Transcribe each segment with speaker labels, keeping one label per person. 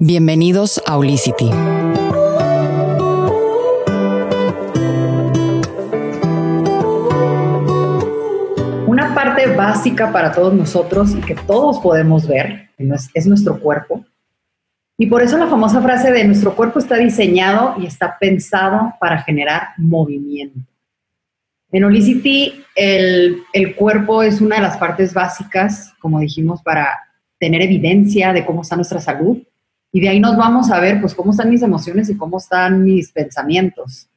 Speaker 1: Bienvenidos a Olicity.
Speaker 2: Una parte básica para todos nosotros y que todos podemos ver es nuestro cuerpo. Y por eso la famosa frase de nuestro cuerpo está diseñado y está pensado para generar movimiento. En Olicity, el, el cuerpo es una de las partes básicas, como dijimos, para tener evidencia de cómo está nuestra salud. Y de ahí nos vamos a ver, pues, cómo están mis emociones y cómo están mis pensamientos.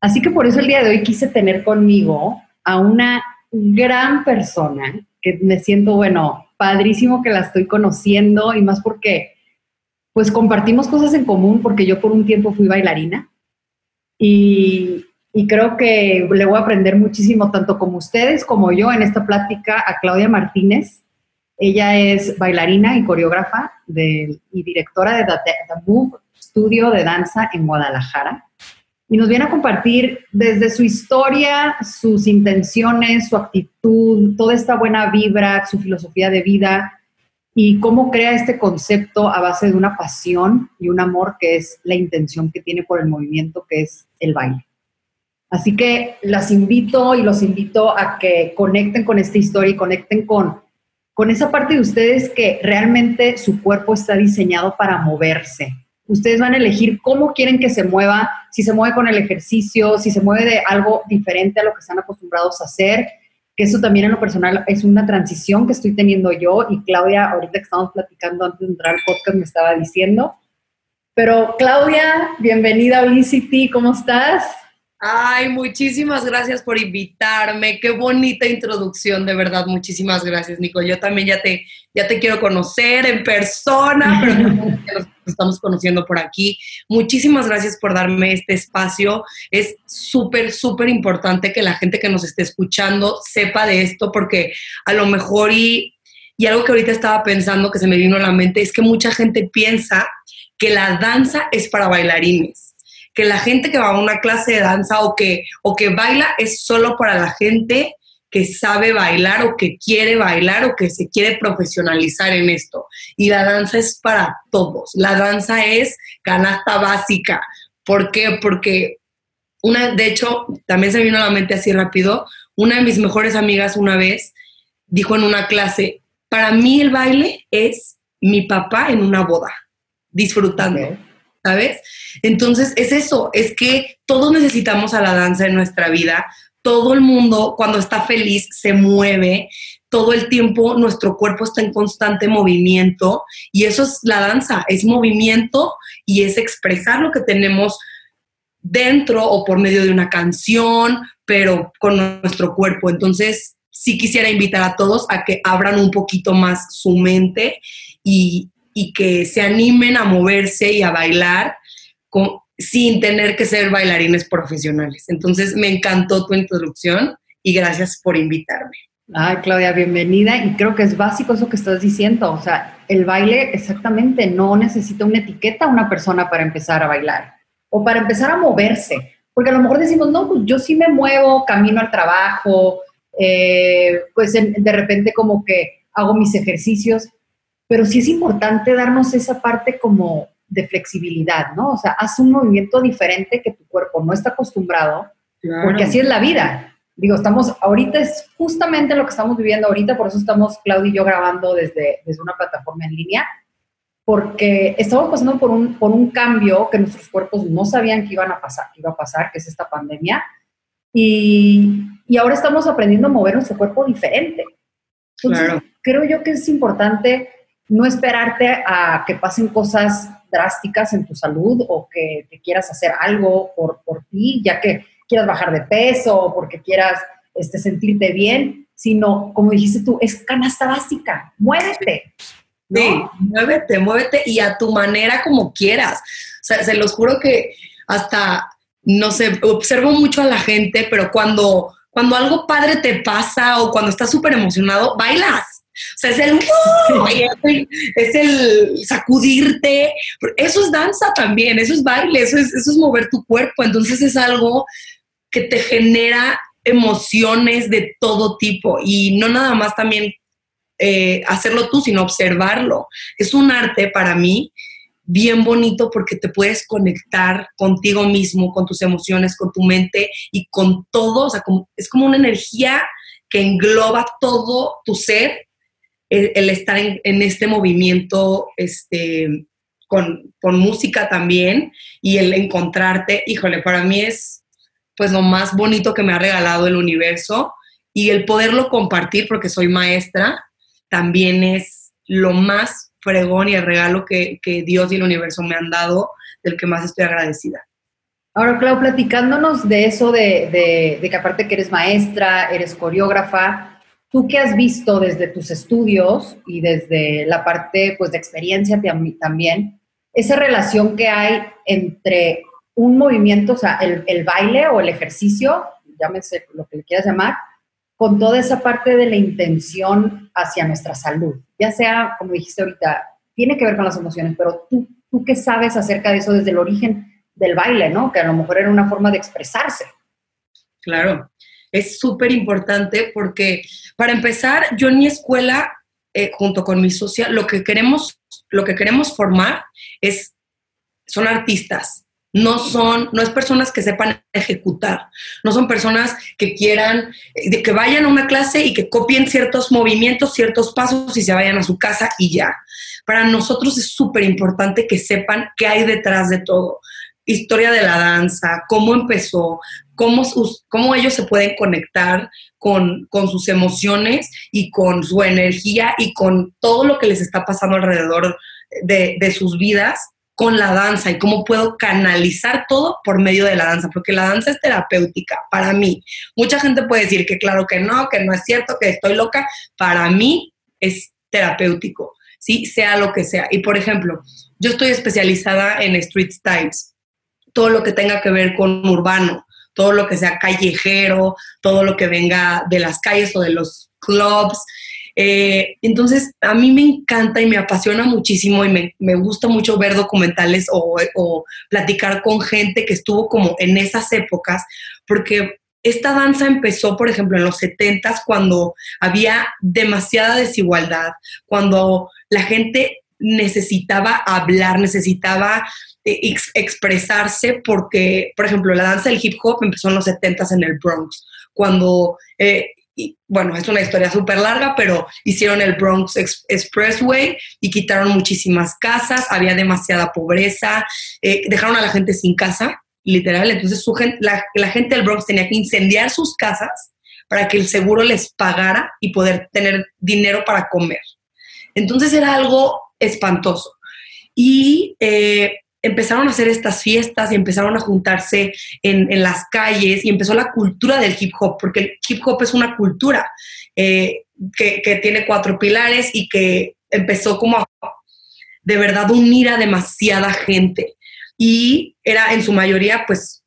Speaker 2: Así que por eso el día de hoy quise tener conmigo a una gran persona que me siento, bueno, padrísimo que la estoy conociendo y más porque, pues, compartimos cosas en común porque yo por un tiempo fui bailarina y, creo que le voy a aprender muchísimo, tanto como ustedes como yo, en esta plática a Claudia Martínez. Ella es bailarina y coreógrafa y directora de The, Studio de Danza en Guadalajara. Y nos viene a compartir desde su historia, sus intenciones, su actitud, toda esta buena vibra, su filosofía de vida y cómo crea este concepto a base de una pasión y un amor que es la intención que tiene por el movimiento, que es el baile. Así que las invito y los invito a que conecten con esta historia y conecten con, con esa parte de ustedes que realmente su cuerpo está diseñado para moverse. Ustedes van a elegir cómo quieren que se mueva, si se mueve con el ejercicio, si se mueve de algo diferente a lo que están acostumbrados a hacer, que eso también en lo personal es una transición que estoy teniendo yo y Claudia, ahorita que estamos platicando antes de entrar al podcast, me estaba diciendo. Pero Claudia, bienvenida a Olicity, ¿cómo estás?
Speaker 3: Ay, muchísimas gracias por invitarme. Qué bonita introducción, de verdad. Muchísimas gracias, Nico. Yo también ya te, ya te quiero conocer en persona, pero nos estamos conociendo por aquí. Muchísimas gracias por darme este espacio. Es súper, súper importante que la gente que nos esté escuchando sepa de esto, porque a lo mejor y, y algo que ahorita estaba pensando que se me vino a la mente es que mucha gente piensa que la danza es para bailarines que la gente que va a una clase de danza o que, o que baila es solo para la gente que sabe bailar o que quiere bailar o que se quiere profesionalizar en esto. Y la danza es para todos. La danza es canasta básica. ¿Por qué? Porque una, de hecho, también se vino a la mente así rápido, una de mis mejores amigas una vez dijo en una clase, para mí el baile es mi papá en una boda, disfrutando. ¿Sabes? Entonces es eso, es que todos necesitamos a la danza en nuestra vida, todo el mundo cuando está feliz se mueve, todo el tiempo nuestro cuerpo está en constante movimiento y eso es la danza, es movimiento y es expresar lo que tenemos dentro o por medio de una canción, pero con nuestro cuerpo. Entonces, sí quisiera invitar a todos a que abran un poquito más su mente y, y que se animen a moverse y a bailar sin tener que ser bailarines profesionales. Entonces, me encantó tu introducción y gracias por invitarme.
Speaker 2: Ay, Claudia, bienvenida. Y creo que es básico eso que estás diciendo. O sea, el baile exactamente no necesita una etiqueta a una persona para empezar a bailar o para empezar a moverse. Porque a lo mejor decimos, no, pues yo sí me muevo, camino al trabajo, eh, pues de repente como que hago mis ejercicios, pero sí es importante darnos esa parte como de flexibilidad, ¿no? O sea, haz un movimiento diferente que tu cuerpo no está acostumbrado, porque así es la vida. Digo, estamos, ahorita es justamente lo que estamos viviendo ahorita, por eso estamos Claudia y yo grabando desde, desde una plataforma en línea, porque estamos pasando por un, por un cambio que nuestros cuerpos no sabían que iban a pasar, que iba a pasar, que es esta pandemia, y, y ahora estamos aprendiendo a mover nuestro cuerpo diferente. Entonces, creo yo que es importante no esperarte a que pasen cosas drásticas en tu salud o que te quieras hacer algo por, por ti, ya que quieras bajar de peso o porque quieras este, sentirte bien, sino, como dijiste tú, es canasta básica, muévete.
Speaker 3: Sí, muévete, muévete y a tu manera como quieras. O sea, se los juro que hasta, no sé, observo mucho a la gente, pero cuando, cuando algo padre te pasa o cuando estás súper emocionado, bailas. O sea, es el, es el sacudirte. Eso es danza también, eso es baile, eso es, eso es mover tu cuerpo. Entonces es algo que te genera emociones de todo tipo y no nada más también eh, hacerlo tú, sino observarlo. Es un arte para mí bien bonito porque te puedes conectar contigo mismo, con tus emociones, con tu mente y con todo, o sea, es como una energía que engloba todo tu ser, el, estar en, este movimiento, este, con, música también y el encontrarte, híjole, para mí es pues lo más bonito que me ha regalado el universo y el poderlo compartir porque soy maestra también es lo más fregón y el regalo que, Dios y el universo me han dado, del que más estoy agradecida.
Speaker 2: Ahora, Clau, platicándonos de eso, de, que aparte que eres maestra, eres coreógrafa, ¿tú qué has visto desde tus estudios y desde la parte pues, de experiencia también, esa relación que hay entre un movimiento, o sea, el, el baile o el ejercicio, llámese lo que le quieras llamar, con toda esa parte de la intención hacia nuestra salud. Ya sea, como dijiste ahorita, tiene que ver con las emociones, pero tú, tú qué sabes acerca de eso desde el origen del baile, ¿no? Que a lo mejor era una forma de expresarse.
Speaker 3: Claro, es súper importante porque para empezar, yo en mi escuela, eh, junto con mi socia, lo que queremos, lo que queremos formar es, son artistas, no son, no es personas que sepan ejecutar, no son personas que quieran, eh, que vayan a una clase y que copien ciertos movimientos, ciertos pasos y se vayan a su casa y ya. Para nosotros es súper importante que sepan qué hay detrás de todo. Historia de la danza, cómo empezó, cómo, ellos se pueden conectar con, con sus emociones y con su energía y con todo lo que les está pasando alrededor de, de sus vidas con la danza y cómo puedo canalizar todo por medio de la danza, porque la danza es terapéutica para mí. Mucha gente puede decir que claro que no, que no es cierto, que estoy loca. Para mí es terapéutico, ¿sí? Sea lo que sea. Y por ejemplo, yo estoy especializada en street styles, todo lo que tenga que ver con urbano, todo lo que sea callejero, todo lo que venga de las calles o de los clubs, eh, entonces, a mí me encanta y me apasiona muchísimo y me, gusta mucho ver documentales o, o, platicar con gente que estuvo como en esas épocas, porque esta danza empezó, por ejemplo, en los 70 cuando había demasiada desigualdad, cuando la gente necesitaba hablar, necesitaba eh, expresarse porque, por ejemplo, la danza del hip hop empezó en los 70 en el Bronx, cuando eh, y bueno, es una historia súper larga, pero hicieron el Bronx Expressway y quitaron muchísimas casas, había demasiada pobreza, eh, dejaron a la gente sin casa, literal, entonces su la, la gente del Bronx tenía que incendiar sus casas para que el seguro les pagara y poder tener dinero para comer. Entonces era algo espantoso. Y eh, empezaron a hacer estas fiestas y empezaron a juntarse en, las calles y empezó la cultura del hip hop, porque el hip hop es una cultura eh, que, tiene cuatro pilares y que empezó como a de verdad unir a demasiada gente. Y era en su mayoría pues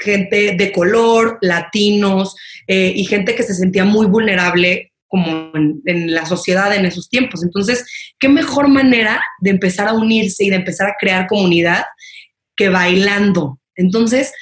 Speaker 3: gente de color, latinos eh, y gente que se sentía muy vulnerable como en, la sociedad en esos tiempos. Entonces, ¿qué mejor manera de empezar a unirse y de empezar a crear comunidad que bailando? Entonces,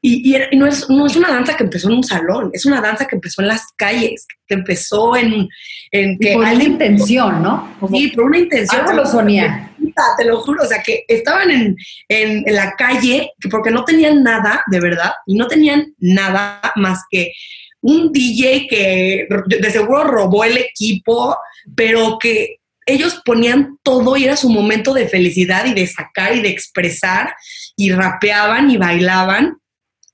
Speaker 3: y, no, es, no, es, una danza que empezó en un salón, es una danza que empezó en las calles, que empezó en... en
Speaker 2: que por una intención, ¿no?
Speaker 3: sí, por una intención.
Speaker 2: Algo lo sonía.
Speaker 3: Te lo juro, o sea, que estaban en, en, en la calle porque no tenían nada, de verdad, y no tenían nada más que un DJ que de seguro robó el equipo, pero que ellos ponían todo y era su momento de felicidad y de sacar y de expresar y rapeaban y bailaban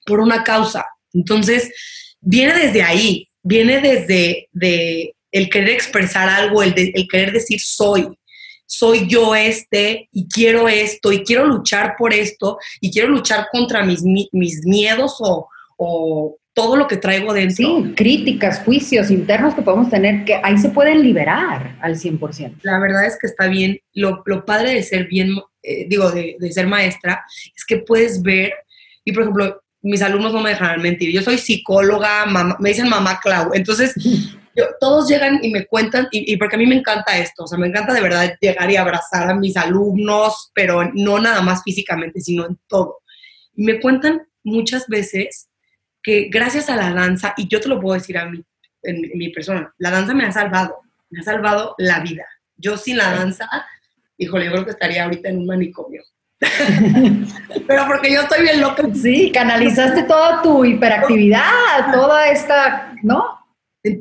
Speaker 3: por una causa. Entonces, viene desde ahí, viene desde de el querer expresar algo, el, querer decir soy, soy yo este y quiero esto y quiero luchar por esto y quiero luchar contra mis, mis miedos o todo lo que traigo dentro.
Speaker 2: Sí, críticas, juicios internos que podemos tener, que ahí se pueden liberar al 100%.
Speaker 3: La verdad es que está bien. Lo, lo padre de ser bien, eh, digo, de, de, ser maestra, es que puedes ver, y por ejemplo, mis alumnos no me dejan mentir, yo soy psicóloga, me dicen mamá Clau, entonces todos llegan y me cuentan, y, y porque a mí me encanta esto, o sea, me encanta de verdad llegar y abrazar a mis alumnos, pero no nada más físicamente, sino en todo. Y me cuentan muchas veces que gracias a la danza, y yo te lo puedo decir a mí, en, mi persona, la danza me ha salvado, me ha salvado la vida. Yo sin la danza híjole, yo creo que estaría ahorita en un manicomio. Pero porque yo estoy bien loca.
Speaker 2: Sí, canalizaste toda tu hiperactividad, toda esta, ¿no?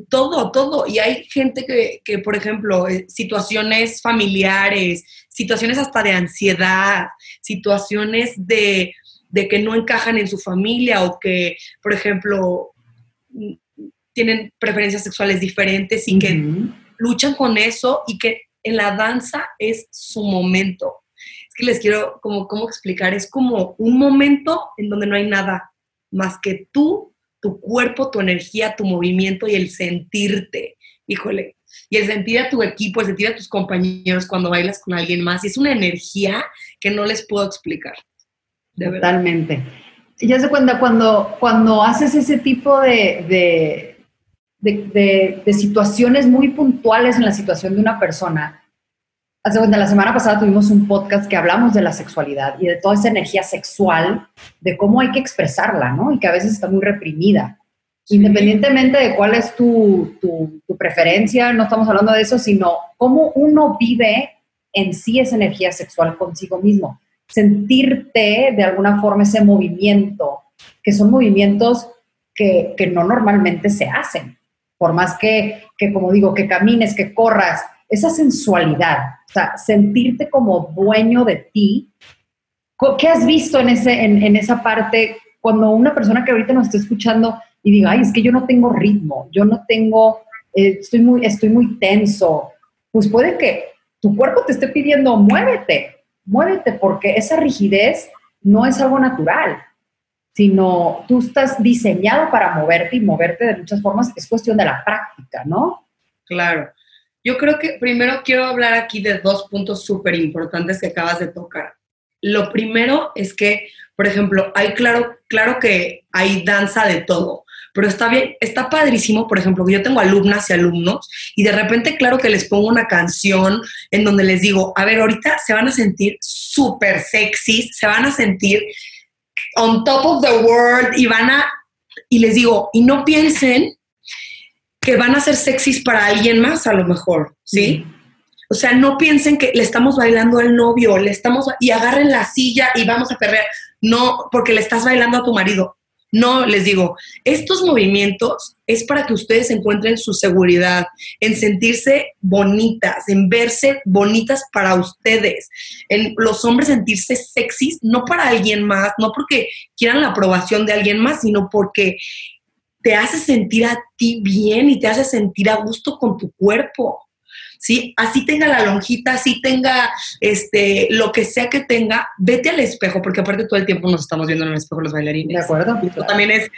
Speaker 3: Todo, todo. Y hay gente que, que, por ejemplo, eh, situaciones familiares, situaciones hasta de ansiedad, situaciones de, de que no encajan en su familia o que, por ejemplo, tienen preferencias sexuales diferentes y que luchan con eso y que en la danza es su momento. Es que les quiero como cómo explicar, es como un momento en donde no hay nada más que tú, tu cuerpo, tu energía, tu movimiento y el sentirte. Híjole, y el sentir a tu equipo, el sentir a tus compañeros cuando bailas con alguien más, y es una energía que no les puedo explicar.
Speaker 2: Totalmente. Ya se cuenta, cuando, cuando haces ese tipo de de, situaciones muy puntuales en la situación de una persona. Hace cuenta, la semana pasada tuvimos un podcast que hablamos de la sexualidad y de toda esa energía sexual, de cómo hay que expresarla, ¿no? Y que a veces está muy reprimida. Independientemente de cuál es tu, tu, tu preferencia, no estamos hablando de eso, sino cómo uno vive en sí esa energía sexual consigo mismo. Sentirte de alguna forma ese movimiento, que son movimientos que, que no normalmente se hacen. Por más que, como digo, que camines, que corras, esa sensualidad, o sea, sentirte como dueño de ti. ¿Qué has visto en, ese, en, esa parte cuando una persona que ahorita nos está escuchando y diga, ay, es que yo no tengo ritmo, yo no tengo, eh, estoy, muy, estoy muy tenso, pues puede que tu cuerpo te esté pidiendo, muévete, muévete, porque esa rigidez no es algo natural sino tú estás diseñado para moverte y moverte de muchas formas, es cuestión de la práctica, ¿no?
Speaker 3: Claro. Yo creo que primero quiero hablar aquí de dos puntos súper importantes que acabas de tocar. Lo primero es que, por ejemplo, hay claro, claro que hay danza de todo, pero está bien, está padrísimo, por ejemplo, que yo tengo alumnas y alumnos y de repente, claro que les pongo una canción en donde les digo, a ver, ahorita se van a sentir súper sexy, se van a sentir on top of the world y van a, y les digo, y no piensen que van a ser sexys para alguien más a lo mejor, ¿sí? O sea, no piensen que le estamos bailando al novio, le estamos, y agarren la silla y vamos a perrear. No, porque le estás bailando a tu marido. No, les digo, estos movimientos es para que ustedes encuentren su seguridad, en sentirse bonitas, en verse bonitas para ustedes, en los hombres sentirse sexys, no para alguien más, no porque quieran la aprobación de alguien más, sino porque te hace sentir a ti bien y te hace sentir a gusto con tu cuerpo. ¿Sí? Así tenga la lonjita, así tenga este, lo que sea que tenga, vete al espejo, porque aparte todo el tiempo nos estamos viendo en el espejo los bailarines.
Speaker 2: De acuerdo.
Speaker 3: También es,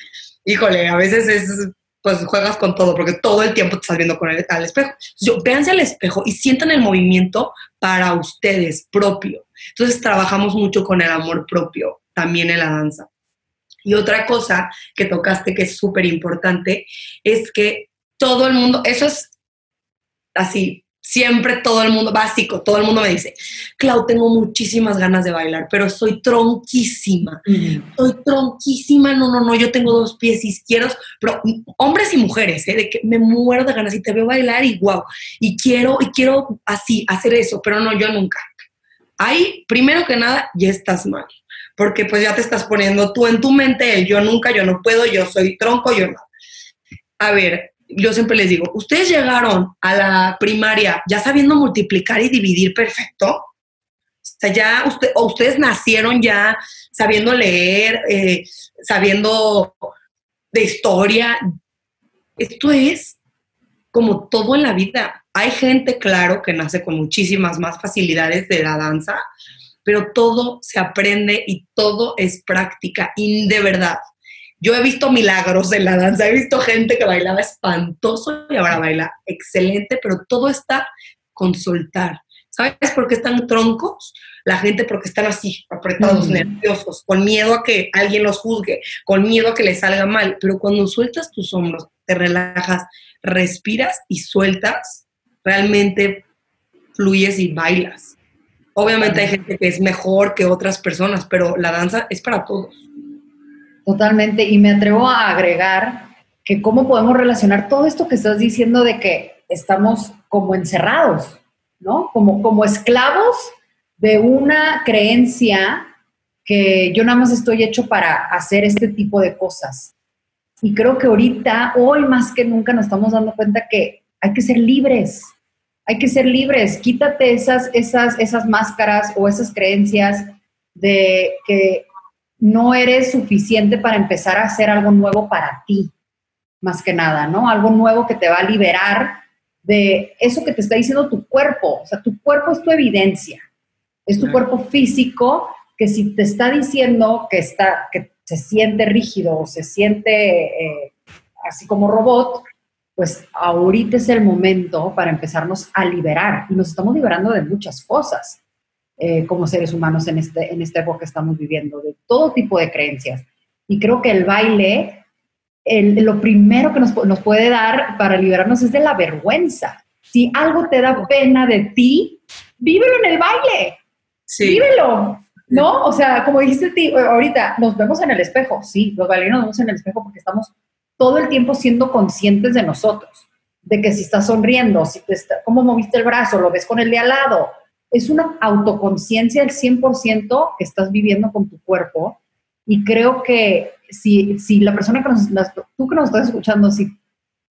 Speaker 3: híjole, a veces es, pues juegas con todo, porque todo el tiempo te estás viendo con el, al espejo. Yo, véanse al espejo y sientan el movimiento para ustedes, propio. Entonces trabajamos mucho con el amor propio, también en la danza. Y otra cosa que tocaste que es súper importante es que todo el mundo, eso es así, siempre todo el mundo, básico, todo el mundo me dice, Clau, tengo muchísimas ganas de bailar, pero soy tronquísima, soy tronquísima, no, no, no, yo tengo dos pies izquierdos, pero hombres y mujeres, ¿eh? de que me muero de ganas y te veo bailar y wow, y quiero, y quiero así, hacer eso, pero no, yo nunca. Ahí, primero que nada, ya estás mal, porque pues ya te estás poniendo tú en tu mente el yo nunca, yo no puedo, yo soy tronco, yo no. A ver, yo siempre les digo, ¿ustedes llegaron a la primaria ya sabiendo multiplicar y dividir perfecto? O sea, ya usted, o ustedes nacieron ya sabiendo leer, eh, sabiendo de historia. Esto es como todo en la vida. Hay gente, claro, que nace con muchísimas más facilidades de la danza, pero todo se aprende y todo es práctica. Y de verdad, yo he visto milagros en la danza, he visto gente que bailaba espantoso y ahora baila excelente, pero todo está con soltar. ¿Sabes por qué están troncos? La gente porque están así, apretados, nerviosos, con miedo a que alguien los juzgue, con miedo a que les salga mal. Pero cuando sueltas tus hombros, te relajas, respiras y sueltas, realmente fluyes y bailas. Obviamente hay gente que es mejor que otras personas, pero la danza es para todos.
Speaker 2: Totalmente, y me atrevo a agregar que cómo podemos relacionar todo esto que estás diciendo de que estamos como encerrados, ¿no? Como, como esclavos de una creencia que yo nada más estoy hecho para hacer este tipo de cosas. Y creo que ahorita, hoy más que nunca, nos estamos dando cuenta que hay que ser libres, hay que ser libres, quítate esas, esas, esas máscaras o esas creencias de que no eres suficiente para empezar a hacer algo nuevo para ti, más que nada, ¿no? Algo nuevo que te va a liberar de eso que te está diciendo tu cuerpo. O sea, tu cuerpo es tu evidencia, es tu cuerpo físico que si te está diciendo que, está, que se siente rígido o se siente eh, así como robot, pues ahorita es el momento para empezarnos a liberar. Y nos estamos liberando de muchas cosas eh, como seres humanos en, este, en esta época que estamos viviendo, de todo tipo de creencias. Y creo que el baile, lo primero que nos, nos puede dar para liberarnos es de la vergüenza. Si algo te da pena de ti, vívelo en el baile. Sí. Vívelo. ¿No? O sea, como dijiste ti, ahorita, nos vemos en el espejo. Sí, los bailarinos nos vemos en el espejo porque estamos todo el tiempo siendo conscientes de nosotros, de que si estás sonriendo, si te está, cómo moviste el brazo, lo ves con el de al lado. Es una autoconciencia del 100% que estás viviendo con tu cuerpo y creo que si, si la persona que nos, tú que nos estás escuchando, si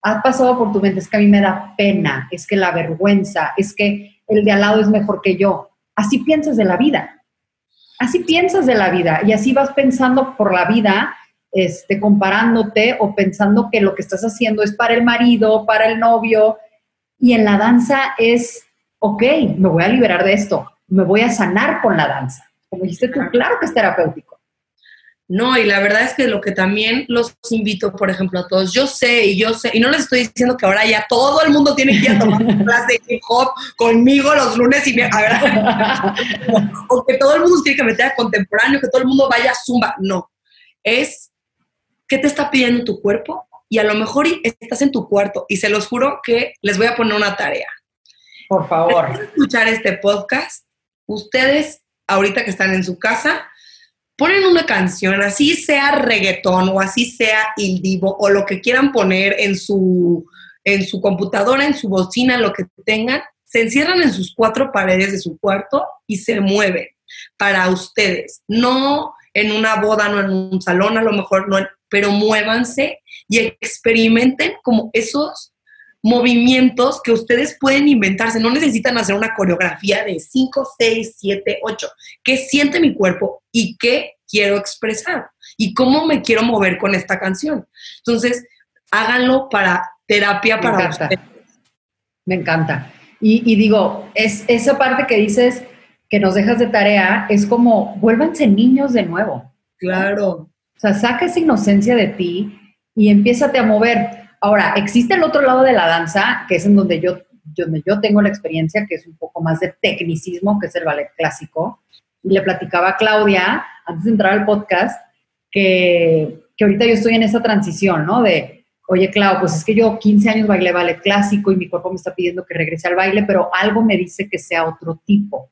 Speaker 2: ha pasado por tu mente, es que a mí me da pena, es que la vergüenza, es que el de al lado es mejor que yo. Así piensas de la vida. Así piensas de la vida y así vas pensando por la vida este, comparándote o pensando que lo que estás haciendo es para el marido, para el novio. Y en la danza es, ok, me voy a liberar de esto, me voy a sanar con la danza. Como dijiste tú, claro que es terapéutico.
Speaker 3: No, y la verdad es que lo que también los invito, por ejemplo, a todos, yo sé y yo sé, y no les estoy diciendo que ahora ya todo el mundo tiene que ir a tomar clase de hip hop conmigo los lunes y me, a ver, o que todo el mundo tiene que meter a contemporáneo, que todo el mundo vaya a zumba. No, es qué te está pidiendo tu cuerpo y a lo mejor estás en tu cuarto y se los juro que les voy a poner una tarea.
Speaker 2: Por favor.
Speaker 3: escuchar este podcast, ustedes ahorita que están en su casa, ponen una canción, así sea reggaetón o así sea il divo o lo que quieran poner en su, en su computadora, en su bocina, lo que tengan, se encierran en sus cuatro paredes de su cuarto y se mueven para ustedes. No en una boda, no en un salón, a lo mejor no, pero muévanse y experimenten como esos movimientos que ustedes pueden inventarse. No necesitan hacer una coreografía de 5, 6, 7, 8. ¿Qué siente mi cuerpo y qué quiero expresar? ¿Y cómo me quiero mover con esta canción? Entonces, háganlo para terapia para ustedes.
Speaker 2: Me encanta. Y, y, digo, es esa parte que dices que nos dejas de tarea, es como, vuélvanse niños de nuevo.
Speaker 3: Claro.
Speaker 2: O sea, saca esa inocencia de ti y empiézate a mover. Ahora, existe el otro lado de la danza, que es en donde yo, donde yo tengo la experiencia, que es un poco más de tecnicismo, que es el ballet clásico. Y le platicaba a Claudia, antes de entrar al podcast, que, que ahorita yo estoy en esa transición, ¿no? De, oye, Clau, pues es que yo 15 años bailé ballet clásico y mi cuerpo me está pidiendo que regrese al baile, pero algo me dice que sea otro tipo,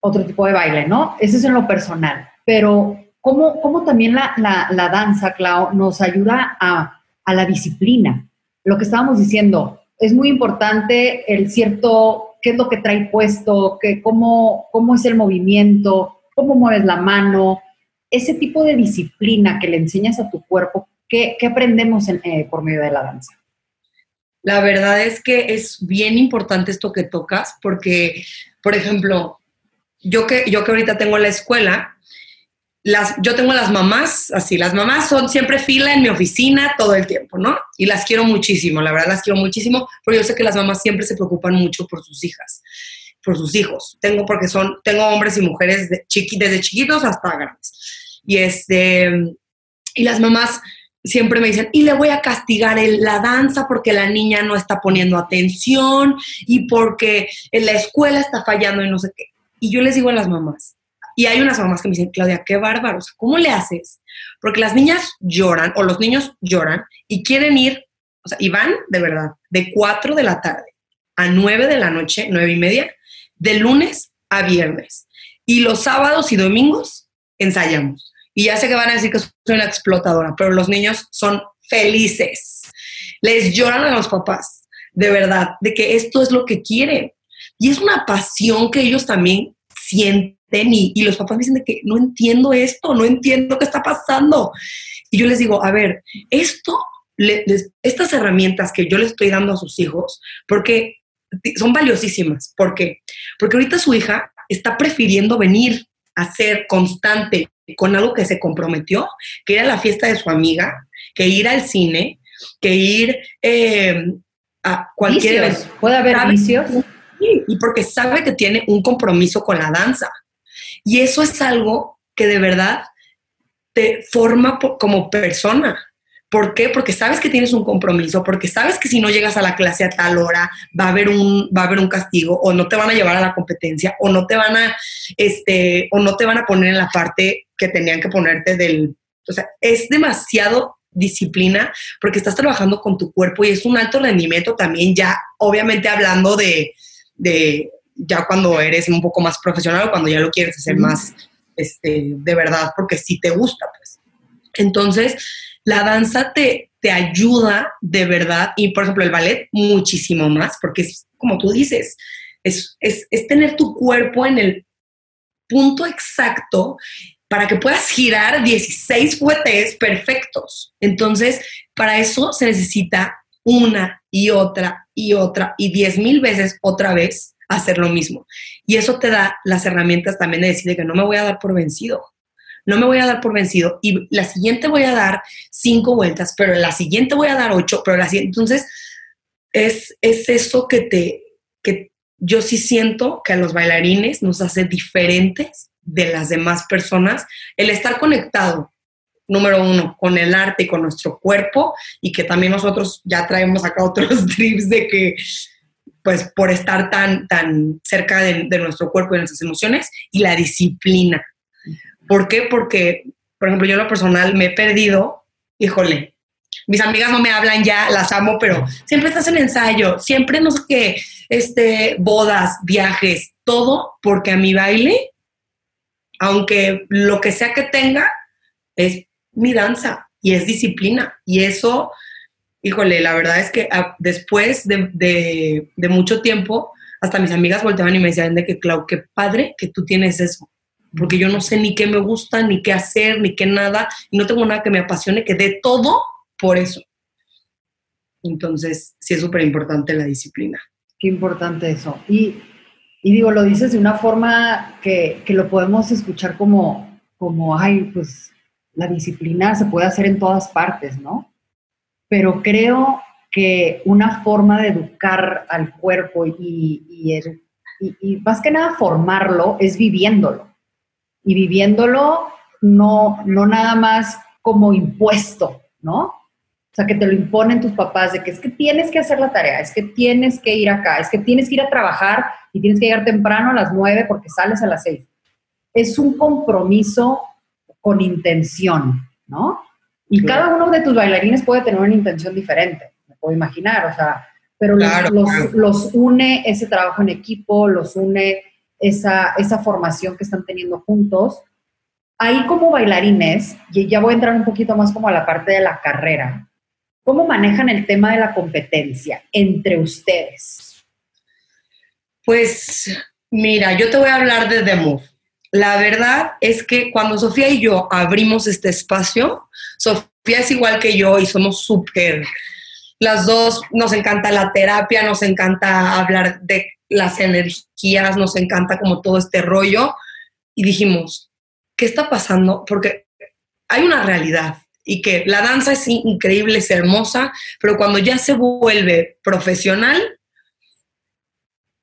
Speaker 2: otro tipo de baile, ¿no? Eso es en lo personal. Pero cómo, también la, danza, Clau, nos ayuda a, la disciplina. Lo que estábamos diciendo, es muy importante el cierto, qué es lo que trae puesto, que, cómo, cómo es el movimiento, cómo mueves la mano, ese tipo de disciplina que le enseñas a tu cuerpo, ¿qué, aprendemos eh, por medio de la danza?
Speaker 3: La verdad es que es bien importante esto que tocas, porque, por ejemplo, yo que, yo que ahorita tengo la escuela, las, yo tengo las mamás, así, las mamás son siempre fila en mi oficina todo el tiempo, ¿no? Y las quiero muchísimo, la verdad las quiero muchísimo, pero yo sé que las mamás siempre se preocupan mucho por sus hijas, por sus hijos. Tengo, porque son, tengo hombres y mujeres de chiqui, desde chiquitos hasta grandes. Y este, y las mamás siempre me dicen, y le voy a castigar la danza porque la niña no está poniendo atención y porque en la escuela está fallando y no sé qué. Y yo les digo a las mamás, y hay unas mamás que me dicen, Claudia, qué bárbaro, ¿cómo le haces? Porque las niñas lloran o los niños lloran y quieren ir, o sea, y van de verdad, de 4 de la tarde a 9 de la noche, 9 y media, de lunes a viernes. Y los sábados y domingos ensayamos. Y ya sé que van a decir que soy una explotadora, pero los niños son felices. Les lloran a los papás, de verdad, de que esto es lo que quieren. Y es una pasión que ellos también sienten y, y los papás dicen de que no entiendo esto, no entiendo qué está pasando. Y yo les digo, a ver, esto, estas herramientas que yo les estoy dando a sus hijos, porque son valiosísimas. ¿Por qué? Porque ahorita su hija está prefiriendo venir a ser constante con algo que se comprometió, que ir a la fiesta de su amiga, que ir al cine, que ir eh, a cualquier...
Speaker 2: Vicios. ¿Puede haber vicios?
Speaker 3: Sí, y porque sabe que tiene un compromiso con la danza. Y eso es algo que de verdad te forma como persona. ¿Por qué? Porque sabes que tienes un compromiso, porque sabes que si no llegas a la clase a tal hora va a haber un, va a haber un castigo, o no te van a llevar a la competencia, o no te van a, este, o no te van a poner en la parte que tenían que ponerte del. O sea, es demasiado disciplina porque estás trabajando con tu cuerpo y es un alto rendimiento también, ya obviamente hablando de, de ya cuando eres un poco más profesional o cuando ya lo quieres hacer más este, de verdad, porque sí te gusta, pues. Entonces, la danza te, te ayuda de verdad, y por ejemplo el ballet muchísimo más, porque es como tú dices, es, es, es tener tu cuerpo en el punto exacto para que puedas girar 16 fuetes perfectos. Entonces, para eso se necesita una y otra y otra y diez mil veces otra vez hacer lo mismo. Y eso te da las herramientas también de decir que no me voy a dar por vencido. No me voy a dar por vencido y la siguiente voy a dar cinco vueltas, pero la siguiente voy a dar ocho, pero la siguiente. Entonces, es, es eso que te, que yo sí siento que a los bailarines nos hace diferentes de las demás personas el estar conectado, número uno, con el arte y con nuestro cuerpo y que también nosotros ya traemos acá otros trips de que pues por estar tan, tan cerca de, nuestro cuerpo y de nuestras emociones, y la disciplina. ¿Por qué? Porque, por ejemplo, yo en lo personal me he perdido, híjole, mis amigas no me hablan ya, las amo, pero siempre estás en ensayo, siempre no sé qué, este, bodas, viajes, todo, porque a mi baile, aunque lo que sea que tenga, es mi danza y es disciplina. Y eso híjole, la verdad es que ah, después de, mucho tiempo, hasta mis amigas volteaban y me decían de que, Clau, qué padre que tú tienes eso, porque yo no sé ni qué me gusta, ni qué hacer, ni qué nada, y no tengo nada que me apasione, que de todo por eso. Entonces, sí es súper importante la disciplina.
Speaker 2: Qué importante eso. Y, digo, lo dices de una forma que, que, lo podemos escuchar como, como, ay, pues la disciplina se puede hacer en todas partes, ¿no? Pero creo que una forma de educar al cuerpo y, y, más que nada formarlo es viviéndolo. Y viviéndolo no, no nada más como impuesto, ¿no? O sea, que te lo imponen tus papás de que es que tienes que hacer la tarea, es que tienes que ir acá, es que tienes que ir a trabajar y tienes que llegar temprano a las nueve porque sales a las seis. Es un compromiso con intención, ¿no? Y cada uno de tus bailarines puede tener una intención diferente, me puedo imaginar, o sea, pero los, une ese trabajo en equipo, los une esa, esa formación que están teniendo juntos. Ahí como bailarines, y ya voy a entrar un poquito más como a la parte de la carrera, ¿cómo manejan el tema de la competencia entre ustedes?
Speaker 3: Pues mira, yo te voy a hablar de The la verdad es que cuando Sofía y yo abrimos este espacio, Sofía es igual que yo y somos súper, las dos nos encanta la terapia, nos encanta hablar de las energías, nos encanta como todo este rollo. Y dijimos, ¿qué está pasando? Porque hay una realidad y que la danza es increíble, es hermosa, pero cuando ya se vuelve profesional,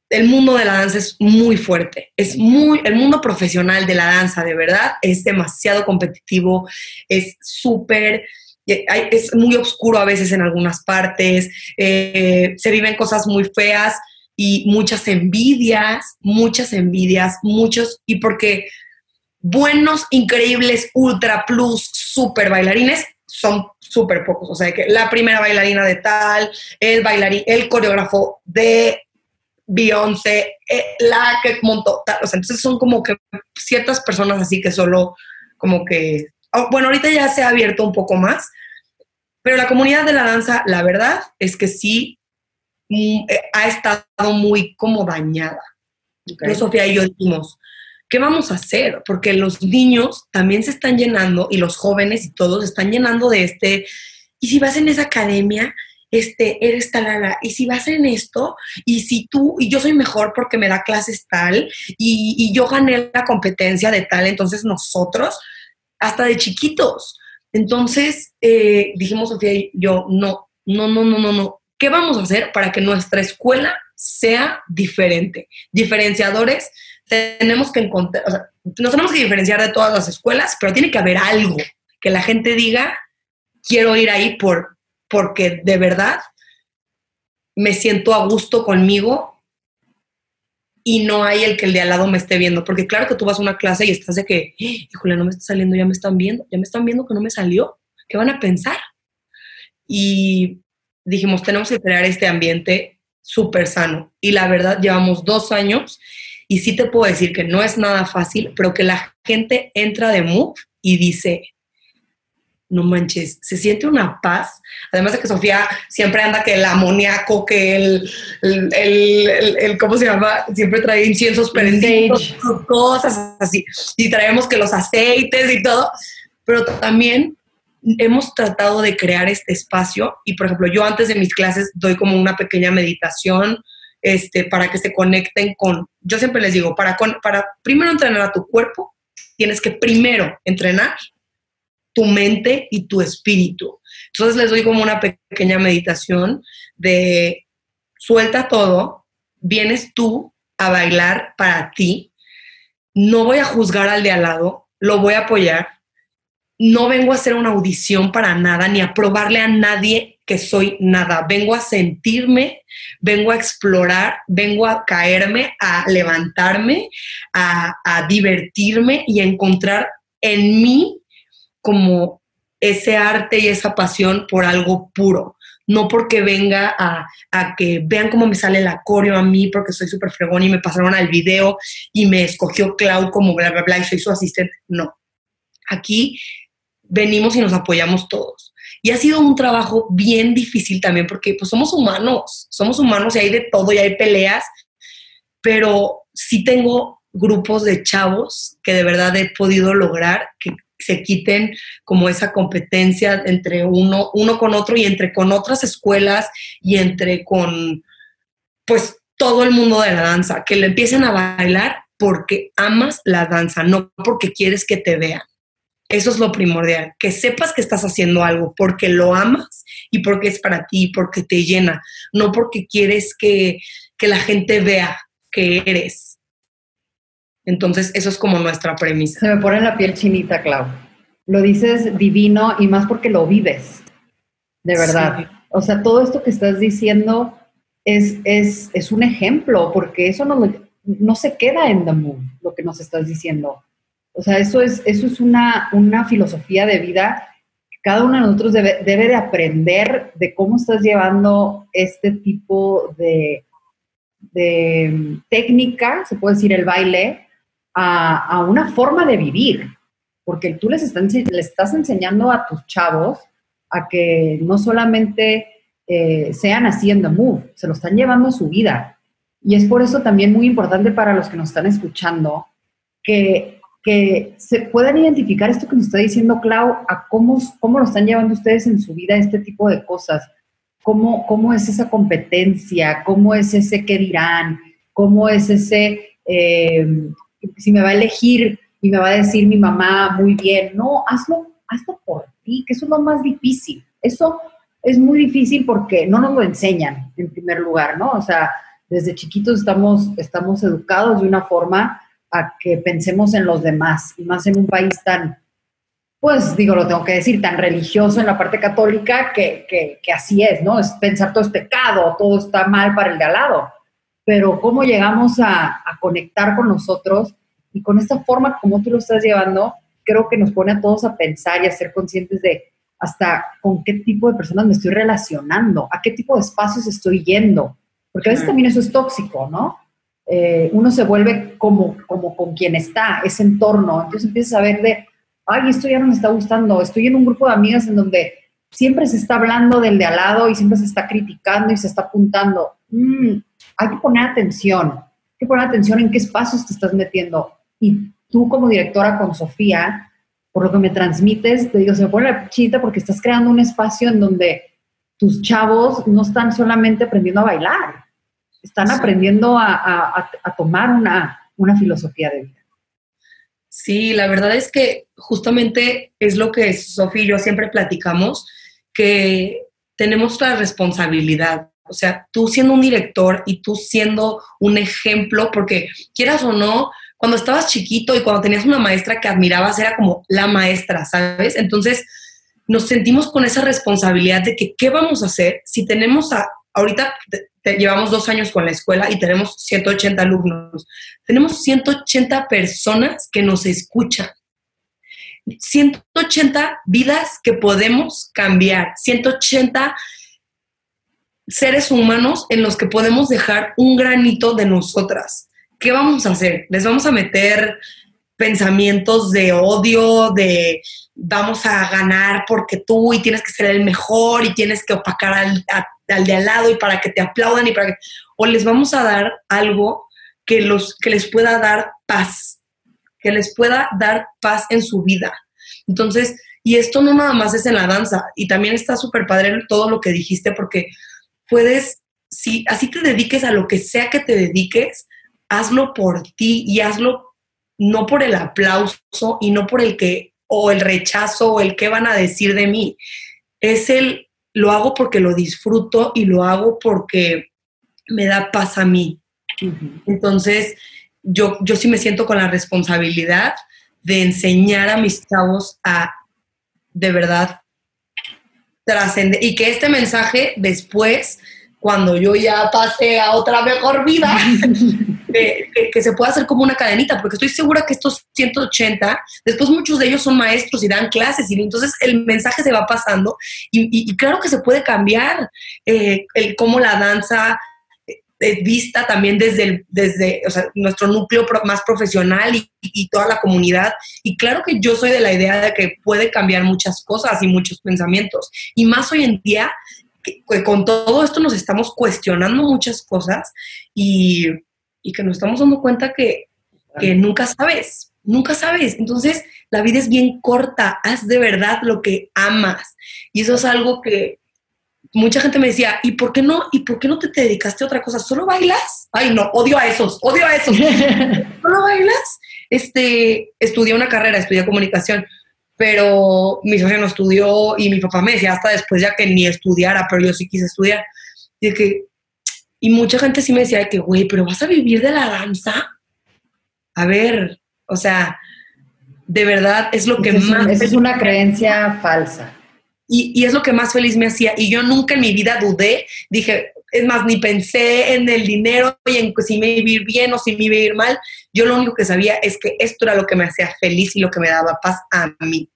Speaker 3: el mundo de la danza es muy fuerte, es muy, el mundo profesional de la danza, de verdad, es demasiado competitivo, es súper, eh, es muy oscuro a veces en algunas partes, eh, se viven cosas muy feas y muchas envidias, muchas envidias, muchos, y porque buenos, increíbles, ultra plus, super bailarines son súper pocos, o sea, que la primera bailarina de tal, el bailarín, el coreógrafo de Beyoncé, eh, la que montó, o sea, entonces son como que ciertas personas así que solo como que, oh, bueno, ahorita ya se ha abierto un poco más, pero la comunidad de la danza, la verdad es que sí mm, eh, ha estado muy como dañada. Sofía y yo dijimos, ¿qué vamos a hacer? Porque los niños también se están llenando y los jóvenes y todos se están llenando de este, y si vas en esa academia, este, eres talala, y si vas en esto, y si tú, y yo soy mejor porque me da clases tal, y, yo gané la competencia de tal, entonces nosotros, hasta de chiquitos. Entonces eh, dijimos, Sofía y yo, no, no, no, no, no, no. ¿Qué vamos a hacer para que nuestra escuela sea diferente? Diferenciadores, tenemos que encontrar, o sea, nos tenemos que diferenciar de todas las escuelas, pero tiene que haber algo que la gente diga, quiero ir ahí por, porque de verdad me siento a gusto conmigo y no hay el que el de al lado me esté viendo. Porque claro que tú vas a una clase y estás de que, híjole, no me está saliendo, ya me están viendo, ya me están viendo que no me salió. ¿Qué van a pensar? Y dijimos, tenemos que crear este ambiente súper sano. Y la verdad, llevamos dos años y sí te puedo decir que no es nada fácil, pero que la gente entra de Move y dice, no manches, se siente una paz. Además de que Sofía siempre anda que el amoníaco, que el, el, ¿cómo se llama? Siempre trae inciensos prendidos, cosas así. Y traemos que los aceites y todo. Pero también hemos tratado de crear este espacio y, por ejemplo, yo antes de mis clases doy como una pequeña meditación este, para que se conecten con, yo siempre les digo, para, para primero entrenar a tu cuerpo, tienes que primero entrenar tu mente y tu espíritu. Entonces les doy como una pequeña meditación de suelta todo, vienes tú a bailar para ti, no voy a juzgar al de al lado, lo voy a apoyar, no vengo a hacer una audición para nada, ni a probarle a nadie que soy nada, vengo a sentirme, vengo a explorar, vengo a caerme, a levantarme, a, a divertirme y a encontrar en mí como ese arte y esa pasión por algo puro, no porque venga a, que vean cómo me sale el coreo a mí, porque soy súper fregón y me pasaron al video y me escogió Clau como bla, bla, bla y soy su asistente. No. Aquí venimos y nos apoyamos todos. Y ha sido un trabajo bien difícil también porque pues somos humanos, somos humanos y hay de todo y hay peleas, pero sí tengo grupos de chavos que de verdad he podido lograr que se quiten como esa competencia entre uno, uno con otro y entre con otras escuelas y entre con, pues, todo el mundo de la danza, que le empiecen a bailar porque amas la danza, no porque quieres que te vean. Eso es lo primordial, que sepas que estás haciendo algo porque lo amas y porque es para ti, porque te llena, no porque quieres que, que la gente vea que eres. Entonces, eso es como nuestra premisa.
Speaker 2: Se me pone la piel chinita, Clau. Lo dices divino y más porque lo vives, de verdad. O sea, todo esto que estás diciendo es, es, es un ejemplo, porque eso no, no se queda en The Moon, lo que nos estás diciendo. O sea, eso es, eso es una, una filosofía de vida que cada uno de nosotros debe, debe de aprender de cómo estás llevando este tipo de, de técnica, se puede decir el baile, a, una forma de vivir, porque tú les, estás enseñando a tus chavos a que no solamente eh, sean haciendo move, se lo están llevando a su vida. Y es por eso también muy importante para los que nos están escuchando que, que se puedan identificar esto que nos está diciendo Clau, a cómo, cómo lo están llevando ustedes en su vida, este tipo de cosas. Cómo, cómo es esa competencia, cómo es ese qué dirán, cómo es ese eh, si me va a elegir y me va a decir mi mamá muy bien, no, hazlo, hazlo por ti, que eso es lo más difícil. Eso es muy difícil porque no nos lo enseñan en primer lugar, ¿no? O sea, desde chiquitos estamos, estamos educados de una forma a que pensemos en los demás y más en un país tan, pues digo, lo tengo que decir, tan religioso en la parte católica que, que así es, ¿no? Es pensar todo es pecado, todo está mal para el de al lado pero cómo llegamos a, conectar con nosotros y con esta forma como tú lo estás llevando, creo que nos pone a todos a pensar y a ser conscientes de hasta con qué tipo de personas me estoy relacionando, a qué tipo de espacios estoy yendo, porque a veces también eso es tóxico, ¿no? Eh, uno se vuelve como, como con quien está, ese entorno, entonces empiezas a ver de, ay, esto ya no me está gustando, estoy en un grupo de amigas en donde siempre se está hablando del de al lado y siempre se está criticando y se está apuntando mm, hay que poner atención, hay que poner atención en qué espacios te estás metiendo. Y tú como directora con Sofía, por lo que me transmites, te digo, se me pone la chita porque estás creando un espacio en donde tus chavos no están solamente aprendiendo a bailar, están aprendiendo a, tomar una, una filosofía de vida.
Speaker 3: Sí, la verdad es que justamente es lo que Sofía y yo siempre platicamos, que tenemos la responsabilidad. O sea, tú siendo un director y tú siendo un ejemplo, porque quieras o no, cuando estabas chiquito y cuando tenías una maestra que admirabas, era como la maestra, ¿sabes? Entonces, nos sentimos con esa responsabilidad de que, ¿qué vamos a hacer si tenemos a, ahorita llevamos dos años con la escuela y tenemos 180 alumnos, tenemos 180 personas que nos escuchan. 180 vidas que podemos cambiar, 180 seres humanos en los que podemos dejar un granito de nosotras. ¿qué vamos a hacer? ¿Les vamos a meter pensamientos de odio, de vamos a ganar porque tú y tienes que ser el mejor y tienes que opacar al, de al lado y para que te aplaudan y para que... O les vamos a dar algo que, los, que les pueda dar paz, que les pueda dar paz en su vida. Entonces, y esto no nada más es en la danza, y también está súper padre todo lo que dijiste porque puedes, si así te dediques a lo que sea que te dediques, hazlo por ti y hazlo no por el aplauso y no por el que, o el rechazo o el que van a decir de mí. Es el, lo hago porque lo disfruto y lo hago porque me da paz a mí. Entonces, yo, yo sí me siento con la responsabilidad de enseñar a mis chavos a de verdad trascender y que este mensaje después cuando yo ya pase a otra mejor vida, que, se pueda hacer como una cadenita, porque estoy segura que estos 180, después muchos de ellos son maestros y dan clases, y entonces el mensaje se va pasando, y, claro que se puede cambiar eh, el, cómo la danza vista también desde, desde nuestro núcleo más profesional y, y, toda la comunidad. Y claro que yo soy de la idea de que puede cambiar muchas cosas y muchos pensamientos. Y más hoy en día con todo esto nos estamos cuestionando muchas cosas y, que nos estamos dando cuenta que, nunca sabes, nunca sabes. Entonces, la vida es bien corta, haz de verdad lo que amas. Y eso es algo que mucha gente me decía, ¿y por qué no? ¿Y por qué no te, te dedicaste a otra cosa? ¿Solo bailas? Ay, no, odio a esos, odio a esos. ¿Solo bailas? Este, estudié una carrera, estudié comunicación pero mi socio no estudió y mi papá me decía hasta después ya que ni estudiara, pero yo sí quise estudiar. Y, que, y mucha gente sí me decía que, güey, pero vas a vivir de la danza. A ver, o sea, de verdad es lo que más...
Speaker 2: Es, es una creencia falsa.
Speaker 3: Y, y, es lo que más feliz me hacía. Y yo nunca en mi vida dudé. Dije, es más, ni pensé en el dinero y en si me iba a ir bien o si me iba a ir mal. Yo lo único que sabía es que esto era lo que me hacía feliz y lo que me daba paz a mí.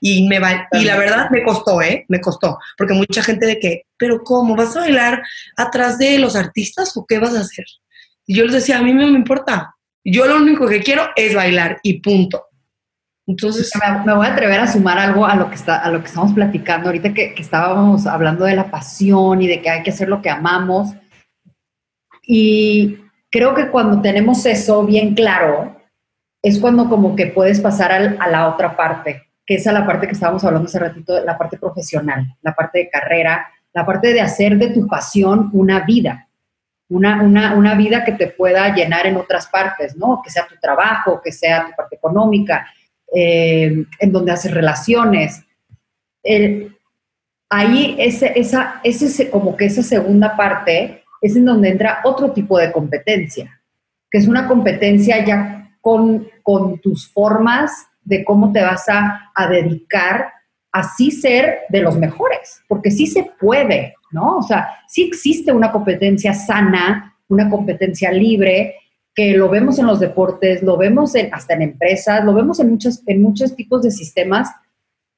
Speaker 3: Y, me va, y la verdad me costó, ¿eh? Me costó. Porque mucha gente de que, pero ¿cómo? ¿Vas a bailar atrás de los artistas o qué vas a hacer? Y yo les decía, a mí no me importa. Yo lo único que quiero es bailar y punto. Entonces,
Speaker 2: me, voy a atrever a sumar algo a lo que, está, a lo que estamos platicando ahorita que, que, estábamos hablando de la pasión y de que hay que hacer lo que amamos. Y creo que cuando tenemos eso bien claro, es cuando como que puedes pasar a la otra parte, que es a la parte que estábamos hablando hace ratito, la parte profesional, la parte de carrera, la parte de hacer de tu pasión una vida, una, una, una vida que te pueda llenar en otras partes, ¿no? Que sea tu trabajo, que sea tu parte económica, eh, en donde haces relaciones. ahí ese, esa, ese, como que esa segunda parte es en donde entra otro tipo de competencia, que es una competencia ya con, con tus formas de cómo te vas a, a dedicar a sí ser de los mejores, porque sí se puede, ¿no? O sea, sí existe una competencia sana, una competencia libre, que lo vemos en los deportes, lo vemos en, hasta en empresas, lo vemos en muchos, en muchos tipos de sistemas,